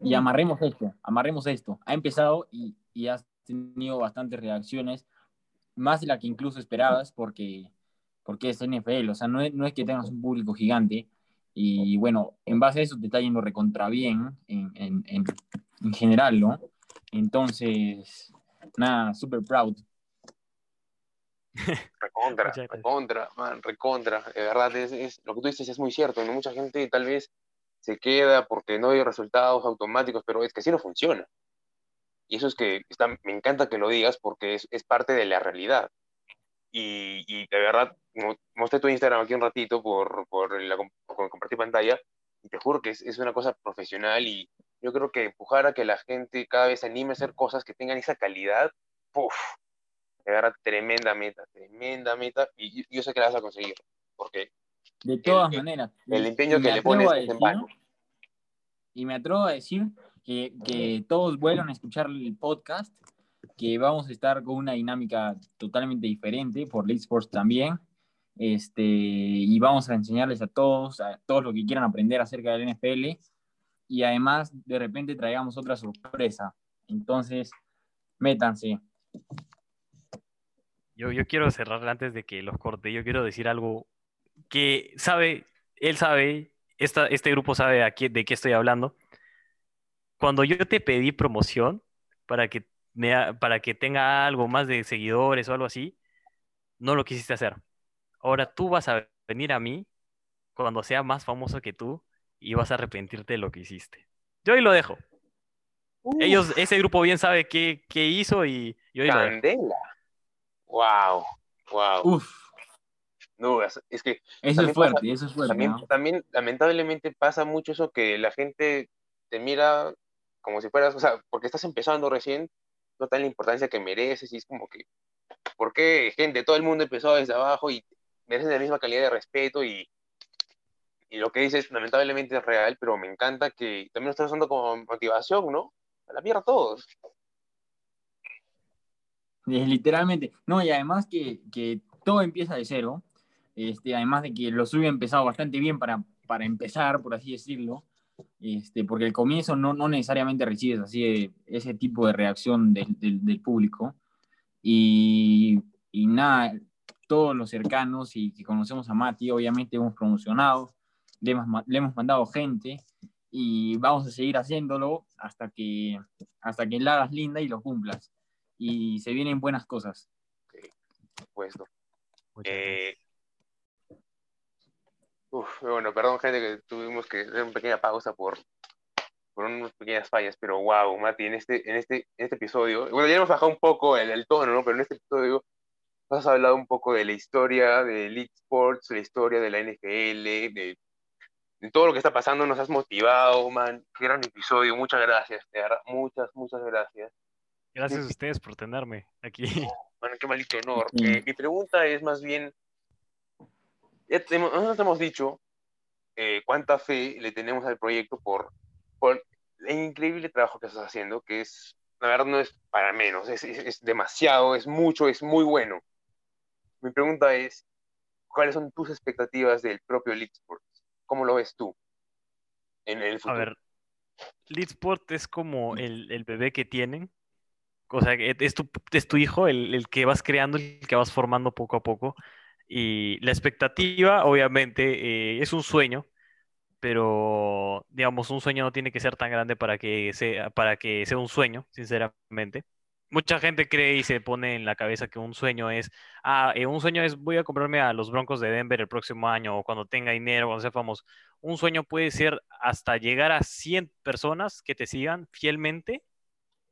Y amarremos esto, amarremos esto. Ha empezado y, y has tenido bastantes reacciones, más de la que incluso esperabas, porque, porque es NFL, o sea, no es, no es que tengas un público gigante. Y bueno, en base a eso te está yendo recontra bien en, en, en, en general, ¿no? Entonces, nada, super proud. Recontra, recontra, man, recontra. De verdad, es, es, lo que tú dices es muy cierto. ¿no? Mucha gente tal vez se queda porque no hay resultados automáticos, pero es que así no funciona. Y eso es que está, me encanta que lo digas porque es, es parte de la realidad. Y, y, de verdad, mostré tu Instagram aquí un ratito por, por, la, compartir pantalla y te juro que es, es, una cosa profesional y yo creo que empujar a que la gente cada vez se anime a hacer cosas que tengan esa calidad, puff, verdad, tremenda meta, tremenda meta y yo, sé que la vas a conseguir porque de todas maneras. El empeño que le pones es en vano. Y me atrevo a decir que, que todos vuelvan a escuchar el podcast, que vamos a estar con una dinámica totalmente diferente por League Sports también. Este, y vamos a enseñarles a todos, a todos los que quieran aprender acerca del NFL. Y además, de repente traigamos otra sorpresa. Entonces, métanse. Yo, yo quiero cerrar antes de que los corte. Yo quiero decir algo que sabe, él sabe, esta, este grupo sabe de qué estoy hablando. Cuando yo te pedí promoción para que, me, para que tenga algo más de seguidores o algo así, no lo quisiste hacer. Ahora tú vas a venir a mí cuando sea más famoso que tú y vas a arrepentirte de lo que hiciste. Yo ahí lo dejo. Ellos, ese grupo bien sabe qué, qué hizo y yo ahí Candela. Wow, wow. Uf. No, es, que... Eso es fuerte, eso es fuerte. También, lamentablemente pasa mucho eso que la gente te mira como si fueras, o sea, porque estás empezando recién, no tan la importancia que mereces y es como que, ¿por qué gente? Todo el mundo empezó desde abajo y mereces la misma calidad de respeto y, y lo que dices lamentablemente es real, pero me encanta que también lo estás usando como motivación, ¿no? A la mierda todos. Literalmente. No, y además que, que todo empieza de cero. Este, además de que lo suyo ha empezado bastante bien para, para empezar, por así decirlo. Este, porque el comienzo no, no necesariamente recibes así ese tipo de reacción del, del, público. Y, y, nada, todos los cercanos y que conocemos a Mati, obviamente hemos promocionado, le hemos, le hemos mandado gente y vamos a seguir haciéndolo hasta que, hasta que la hagas linda y lo cumplas. Y se vienen buenas cosas. Pues eh, bueno, perdón, gente, que tuvimos que hacer una pequeña pausa por, por unas pequeñas fallas, pero wow, Mati, en este, en este, en este episodio, bueno, ya hemos bajado un poco el, el tono, ¿no? Pero en este episodio has hablado un poco de la historia de Elite Sports, la historia de la NFL, de, de, todo lo que está pasando, nos has motivado, man. Qué gran episodio, muchas gracias, muchas, muchas gracias. Gracias a ustedes por tenerme aquí. Oh, qué malito honor. Eh, mi pregunta es más bien, ya nosotros hemos dicho eh, cuánta fe le tenemos al proyecto por, por el increíble trabajo que estás haciendo, que es, la verdad no es para menos, es, es demasiado, es mucho, es muy bueno. Mi pregunta es, ¿cuáles son tus expectativas del propio Lead Sports? ¿Cómo lo ves tú en el futuro? A ver, Lead Sport es como el, el, bebé que tienen. O sea, es tu, es tu hijo, el, el, que vas creando, el que vas formando poco a poco. Y la expectativa, obviamente, eh, es un sueño, pero digamos, un sueño no tiene que ser tan grande para que sea, para que sea un sueño, sinceramente mucha gente cree y se pone en la cabeza que un sueño es, ah, eh, un sueño es voy a comprarme a los Broncos de Denver el próximo año o cuando tenga dinero, cuando sea famoso. Un sueño puede ser hasta llegar a 100 personas que te sigan fielmente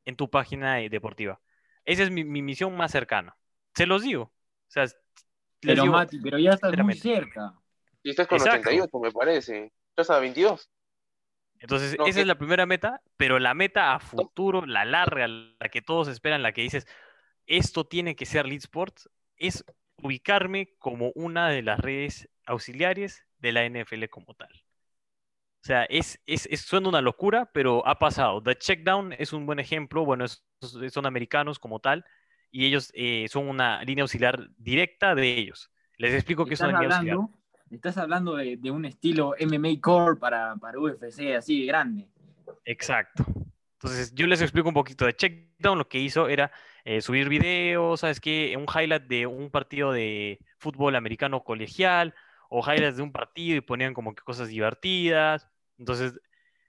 en tu página deportiva. Esa es mi, misión más cercana. Se los digo. O sea, pero, Mati, pero ya estás muy cerca. Y estás con Exacto. 88, me parece. Estás a 22. Entonces, esa es la primera meta, pero la meta a futuro, la larga, la que todos esperan, la que dices, esto tiene que ser Lead Sports, es ubicarme como una de las redes auxiliares de la NFL como tal. O sea, es, es, suena una locura, pero ha pasado. The Checkdown es un buen ejemplo, bueno, son americanos como tal, y ellos eh, son una línea auxiliar directa de ellos. Les explico qué es una línea auxiliar estás hablando de, un estilo MMA Core para, para UFC así de grande. Exacto. Entonces, yo les explico un poquito de Checkdown. Lo que hizo era eh, subir videos, ¿sabes qué? Un highlight de un partido de fútbol americano colegial o highlights de un partido y ponían como que cosas divertidas. Entonces,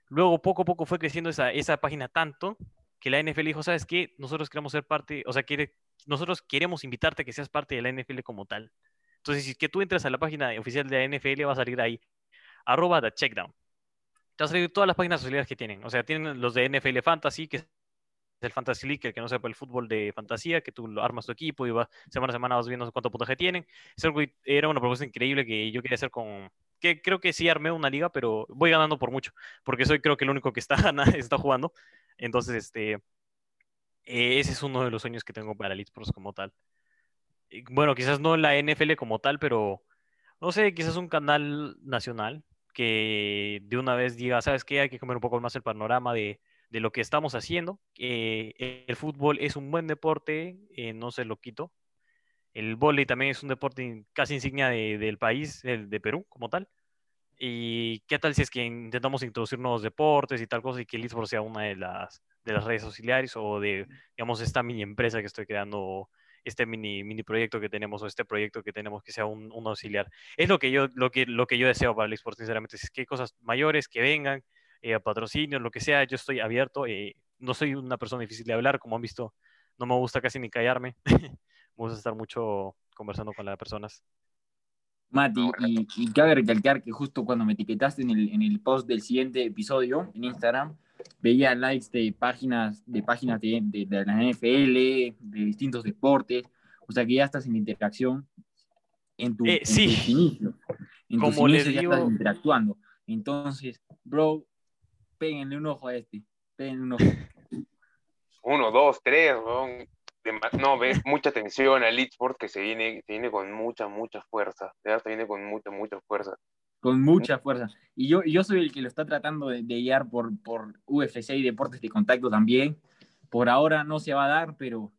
luego poco a poco fue creciendo esa, esa página tanto que la NFL dijo, ¿sabes qué? Nosotros queremos ser parte, o sea, quiere, nosotros queremos invitarte a que seas parte de la NFL como tal. Entonces, si que tú entras a la página oficial de la NFL, va a salir ahí, arroba the checkdown. Te va a salir todas las páginas sociales que tienen. O sea, tienen los de NFL Fantasy, que es el Fantasy League, que no sepa el fútbol de fantasía, que tú armas tu equipo y vas, semana a semana vas viendo cuánto puntaje tienen. era una propuesta increíble que yo quería hacer con, que creo que sí armé una liga, pero voy ganando por mucho, porque soy creo que el único que está, está jugando. Entonces, este, eh, ese es uno de los sueños que tengo para Elite Pros como tal bueno, quizás no la NFL como tal, pero no sé, quizás un canal nacional que de una vez diga, ¿sabes qué? Hay que comer un poco más el panorama de, lo que estamos haciendo. el fútbol es un buen deporte, eh, no se lo quito. El vóley también es un deporte casi insignia del país, el de Perú como tal. ¿Y qué tal si es que intentamos introducir nuevos deportes y tal cosa y que el eSports sea una de las, de las redes auxiliares o de, digamos, esta mini empresa que estoy creando este mini, mini proyecto que tenemos o este proyecto que tenemos que sea un, auxiliar. Es lo que yo, lo que, lo que yo deseo para el eSport, sinceramente. Si es que cosas mayores que vengan, eh, patrocinios, lo que sea, yo estoy abierto. Eh, no soy una persona difícil de hablar, como han visto, no me gusta casi ni callarme. me gusta estar mucho conversando con las personas. Mati, y, y, cabe recalcar que justo cuando me etiquetaste en el, en el post del siguiente episodio en Instagram, veía likes de páginas de páginas de, de, la NFL, de distintos deportes, o sea que ya estás en interacción en tu, eh, sí. inicio. En Como ya estás interactuando. Entonces, bro, péguenle un ojo a este, péguenle un ojo. Uno, dos, tres, no, ves mucha tensión al Sport que se viene, se viene con mucha, mucha fuerza, se viene con mucha, mucha fuerza. con mucha fuerza. Y yo, yo soy el que lo está tratando de, guiar por, por UFC y deportes de contacto también. Por ahora no se va a dar, pero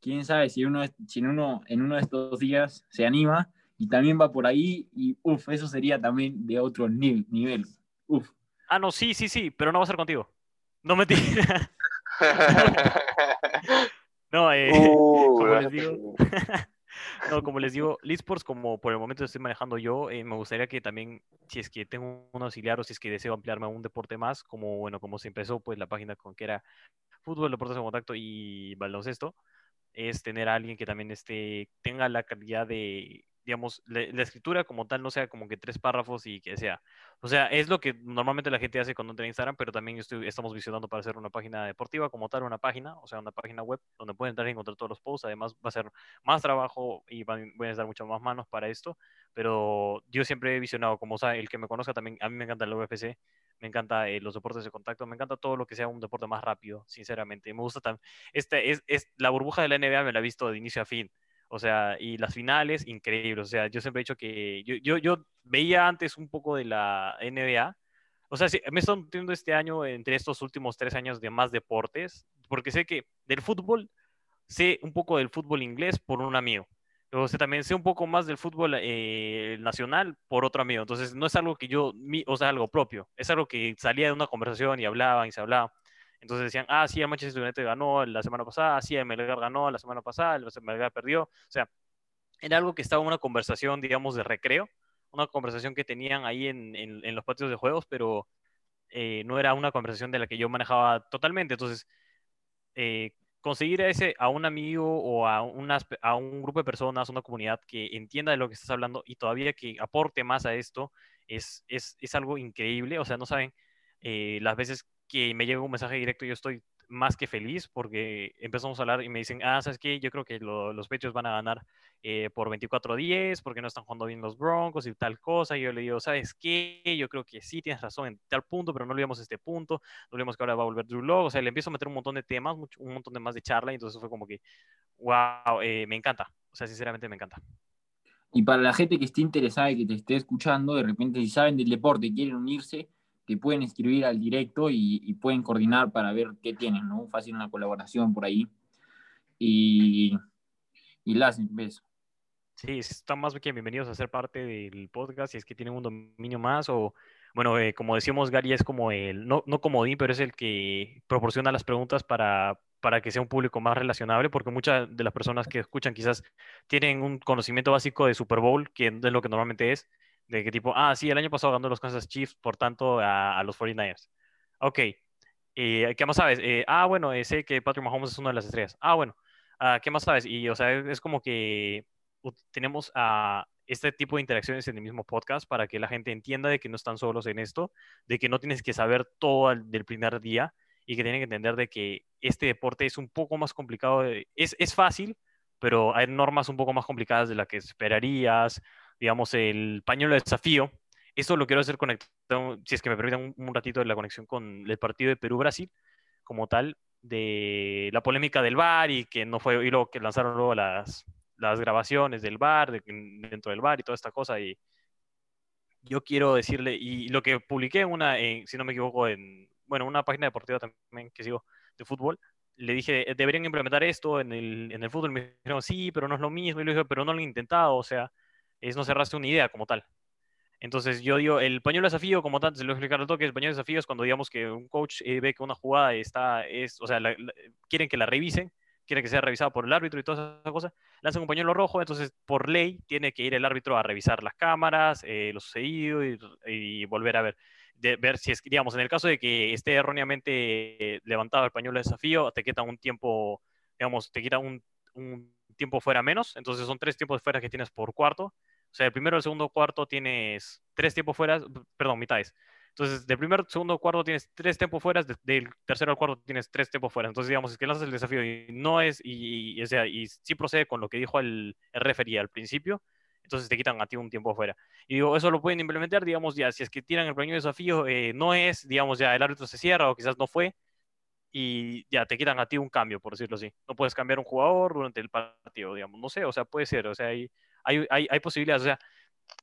quién sabe si uno, si uno en uno de estos días se anima y también va por ahí y uff, eso sería también de otro nivel. nivel. Uf. Ah, no, sí, sí, sí, pero no va a ser contigo. No me no, eh, uh, como les digo, no, como les digo, Leadsports, como por el momento estoy manejando yo, eh, me gustaría que también, si es que tengo un auxiliar o si es que deseo ampliarme a un deporte más, como bueno, como se empezó pues la página con que era fútbol, deportes de contacto y baloncesto, es tener a alguien que también esté, tenga la calidad de digamos, la, escritura como tal no sea como que tres párrafos y que sea. O sea, es lo que normalmente la gente hace cuando entra en Instagram, pero también estamos visionando para hacer una página deportiva como tal, una página, o sea, una página web donde pueden entrar y encontrar todos los posts. Además, va a ser más trabajo y van, a dar muchas más manos para esto, pero yo siempre he visionado, como sea, el que me conozca también, a mí me encanta el UFC, me encanta eh, los deportes de contacto, me encanta todo lo que sea un deporte más rápido, sinceramente. Me gusta también, este es, es la burbuja de la NBA me la he visto de inicio a fin. O sea, y las finales, increíbles. O sea, yo siempre he dicho que yo, yo, yo veía antes un poco de la NBA. O sea, me estoy teniendo este año, entre estos últimos tres años, de más deportes, porque sé que del fútbol, sé un poco del fútbol inglés por un amigo. O sea, también sé un poco más del fútbol eh, nacional por otro amigo. Entonces, no es algo que yo, o sea, algo propio. Es algo que salía de una conversación y hablaban y se hablaba. Entonces decían, ah, sí, el Manchester United ganó la semana pasada, sí, el Melgar ganó la semana pasada, el Melgar perdió. O sea, era algo que estaba en una conversación, digamos, de recreo, una conversación que tenían ahí en, los patios de juegos, pero eh, no era una conversación de la que yo manejaba totalmente. Entonces, eh, conseguir a, ese, a un amigo o a, un grupo de personas, una comunidad que entienda de lo que estás hablando y todavía que aporte más a esto, es, es, es algo increíble. O sea, no saben eh, las veces que me llega un mensaje directo, yo estoy más que feliz porque empezamos a hablar y me dicen, ah, ¿sabes qué? Yo creo que los pechos van a ganar eh, por 24-10 porque no están jugando bien los Broncos y tal cosa. Y yo le digo, ¿sabes qué? Yo creo que sí, tienes razón en tal punto, pero no olvidemos este punto. No olvidemos que ahora va a volver Drew Log. O sea, le empiezo a meter un montón de temas, un montón de más de charla. Y entonces fue como que, wow, eh, me encanta. O sea, sinceramente me encanta. Y para la gente que esté interesada y que te esté escuchando, de repente si saben del deporte y quieren unirse, te pueden escribir al directo y, pueden coordinar para ver qué tienen, ¿no? Fácil una colaboración por ahí. Y, y las beso. Sí, están más que bienvenidos a ser parte del podcast si es que tienen un dominio más o, bueno, eh, como decíamos, Gary es como el, no, no comodín, pero es el que proporciona las preguntas para, para que sea un público más relacionable, porque muchas de las personas que escuchan quizás tienen un conocimiento básico de Super Bowl, que es lo que normalmente es, de qué tipo, ah, sí, el año pasado ganó los Kansas Chiefs, por tanto, a, los 49ers. Ok. Eh, ¿Qué más sabes? Eh, ah, bueno, eh, sé que Patrick Mahomes es una de las estrellas. Ah, bueno. Ah, ¿Qué más sabes? Y, o sea, es, como que tenemos a este tipo de interacciones en el mismo podcast para que la gente entienda de que no están solos en esto, de que no tienes que saber todo del primer día y que tienen que entender de que este deporte es un poco más complicado. es, es fácil, pero hay normas un poco más complicadas de las que esperarías digamos, el pañuelo de desafío. Esto lo quiero hacer conectado, si es que me permiten un, ratito de la conexión con el partido de Perú-Brasil, como tal, de la polémica del VAR y que no fue, y luego que lanzaron luego las, las grabaciones del VAR, dentro del VAR y toda esta cosa. Y yo quiero decirle, y lo que publiqué en una, si no me equivoco, en, bueno, una página deportiva también que sigo de fútbol, le dije, deberían implementar esto en el, en el fútbol. Me dijeron, sí, pero no es lo mismo. Y le dije, pero no lo he intentado. O sea, es no cerraste una idea como tal. Entonces yo digo, el pañuelo de desafío, como tanto, se lo explicar al toque, el pañuelo de desafío es cuando digamos que un coach eh, ve que una jugada está, es, o sea, quieren que la revisen, quieren que sea revisada por el árbitro y todas esas cosas, lanzan un pañuelo rojo, entonces por ley tiene que ir el árbitro a revisar las cámaras, eh, lo sucedido y, volver a ver, de, ver si es, digamos, en el caso de que esté erróneamente levantado el pañuelo de desafío, te quita un tiempo, digamos, te quita un, un tiempo fuera menos, entonces son tres tiempos fuera que tienes por cuarto, o sea, el primero, el segundo, cuarto tienes tres tiempos fuera, perdón, mitades. Entonces, del primer, segundo, cuarto tienes tres tiempos fuera, del tercero al cuarto tienes tres tiempos fuera. Entonces, digamos, es que lanzas el desafío y no es, y, o sea, y sí procede con lo que dijo el, el referee al principio, entonces te quitan a ti un tiempo fuera. Y digo, eso lo pueden implementar, digamos, ya, si es que tiran el de desafío, eh, no es, digamos, ya el árbitro se cierra o quizás no fue, y ya te quitan a ti un cambio, por decirlo así. No puedes cambiar un jugador durante el partido, digamos, no sé, o sea, puede ser, o sea, hay hay, hay, hay posibilidades. O sea,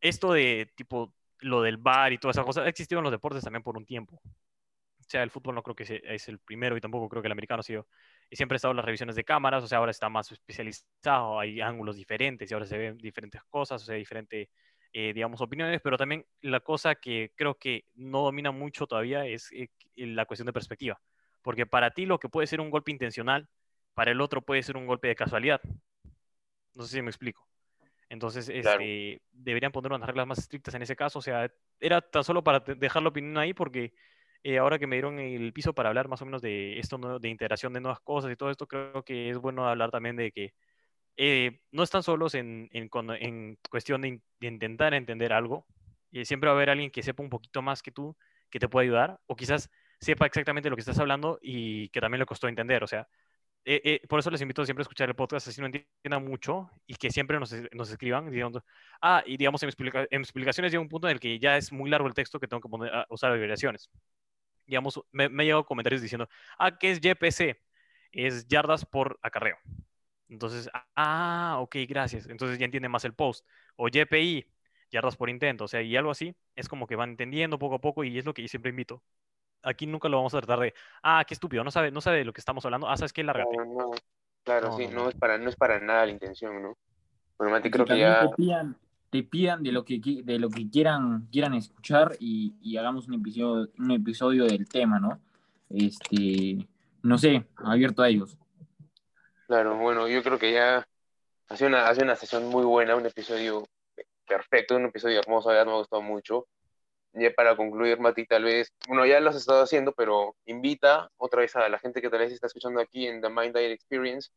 esto de tipo lo del bar y todas esas cosas, ha existido en los deportes también por un tiempo. O sea, el fútbol no creo que es el primero y tampoco creo que el americano ha sido. Y siempre ha estado las revisiones de cámaras, o sea, ahora está más especializado, hay ángulos diferentes y ahora se ven diferentes cosas, o sea, diferentes, eh, digamos, opiniones, pero también la cosa que creo que no domina mucho todavía es eh, la cuestión de perspectiva. Porque para ti lo que puede ser un golpe intencional, para el otro puede ser un golpe de casualidad. No sé si me explico. Entonces, este, deberían poner unas reglas más estrictas en ese caso. O sea, era tan solo para dejar la opinión ahí porque eh, ahora que me dieron el piso para hablar más o menos de esto, de integración de nuevas cosas y todo esto, creo que es bueno hablar también de que eh, no están solos en, en, en cuestión de, intentar entender algo. y siempre va a haber alguien que sepa un poquito más que tú, que te pueda ayudar, o quizás sepa exactamente lo que estás hablando y que también le costó entender. O sea, eh, por eso les invito siempre a escuchar el podcast, así no entiendan mucho y que siempre nos, nos escriban diciendo, ah, y digamos en, en explicaciones llega un punto en el que ya es muy largo el texto que tengo que poner, usar variaciones digamos, me, me llegado comentarios diciendo, ah, ¿qué es YPC? Es yardas por acarreo. Entonces, ah, ok, gracias. Entonces ya entiende más el post. O YPI, yardas por intento. O sea, y algo así, es como que van entendiendo poco a poco y es lo que yo siempre invito. Aquí nunca lo vamos a tratar de, ah, qué estúpido, no sabe, no sabe de lo que estamos hablando. Ah, sabes qué, lárgate. Claro, sí, no, es para, no es para nada la intención, ¿no? Normalmente creo que ya te pidan de lo que, de lo que quieran, quieran escuchar y, hagamos un episodio, un episodio del tema, ¿no? Este, no sé, abierto a ellos. Claro, bueno, yo creo que ya hace una, hace una sesión muy buena, un episodio perfecto, un episodio hermoso, ya me ha gustado mucho. Ya para concluir, Mati, tal vez, bueno, ya lo has estado haciendo, pero invita otra vez a la gente que tal vez está escuchando aquí en The Mind Diet Experience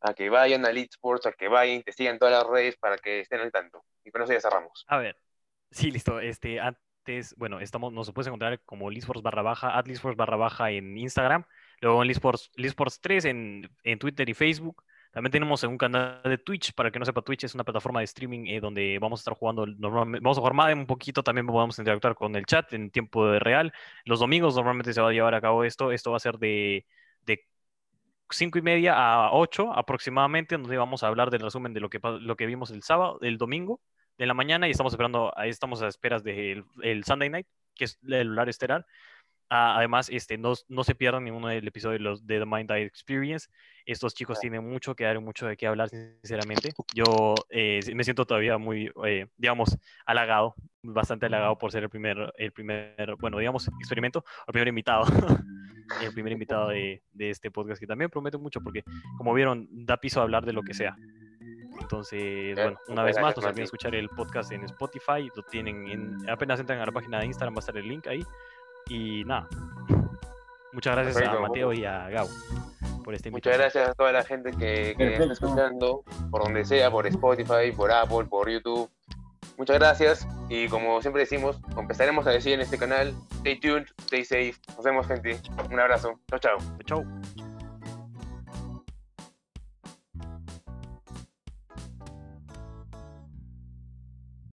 a que vayan a Sports, a que vayan, te sigan todas las redes para que estén al tanto. Y con eso ya cerramos. A ver, sí, listo. Este, antes, bueno, estamos, nos puedes encontrar como Sports barra baja, at Sports barra baja en Instagram, luego en Sports, Sports 3 en, en Twitter y Facebook. También tenemos un canal de Twitch, para que no sepa, Twitch es una plataforma de streaming eh, donde vamos a estar jugando normalmente, vamos a jugar más un poquito, también podemos interactuar con el chat en tiempo real. Los domingos normalmente se va a llevar a cabo esto, esto va a ser de, de 5 y media a 8 aproximadamente, donde vamos a hablar del resumen de lo que, lo que vimos el sábado, el domingo de la mañana y estamos esperando, ahí estamos a esperas del el Sunday Night, que es el horario estelar. Ah, además, este, no, no, se pierdan ninguno del episodio de, los, de The Mind Eye Experience. Estos chicos tienen mucho que dar, mucho de qué hablar, sinceramente. Yo eh, me siento todavía muy, eh, digamos, halagado, bastante halagado por ser el primer, el primer, bueno, digamos, experimento, el primer invitado, el primer invitado de, de este podcast, que también promete mucho porque, como vieron, da piso a hablar de lo que sea. Entonces, bueno, una vez más, no se olviden escuchar el podcast en Spotify, lo tienen en, apenas entran a la página de Instagram, va a estar el link ahí. Y nada, muchas gracias a Mateo y a Gabo por este Muchas gracias a toda la gente que, que está escuchando, por donde sea, por Spotify, por Apple, por YouTube. Muchas gracias y como siempre decimos, empezaremos a decir en este canal, stay tuned, stay safe. Nos vemos gente. Un abrazo. Chao, chao. Chao.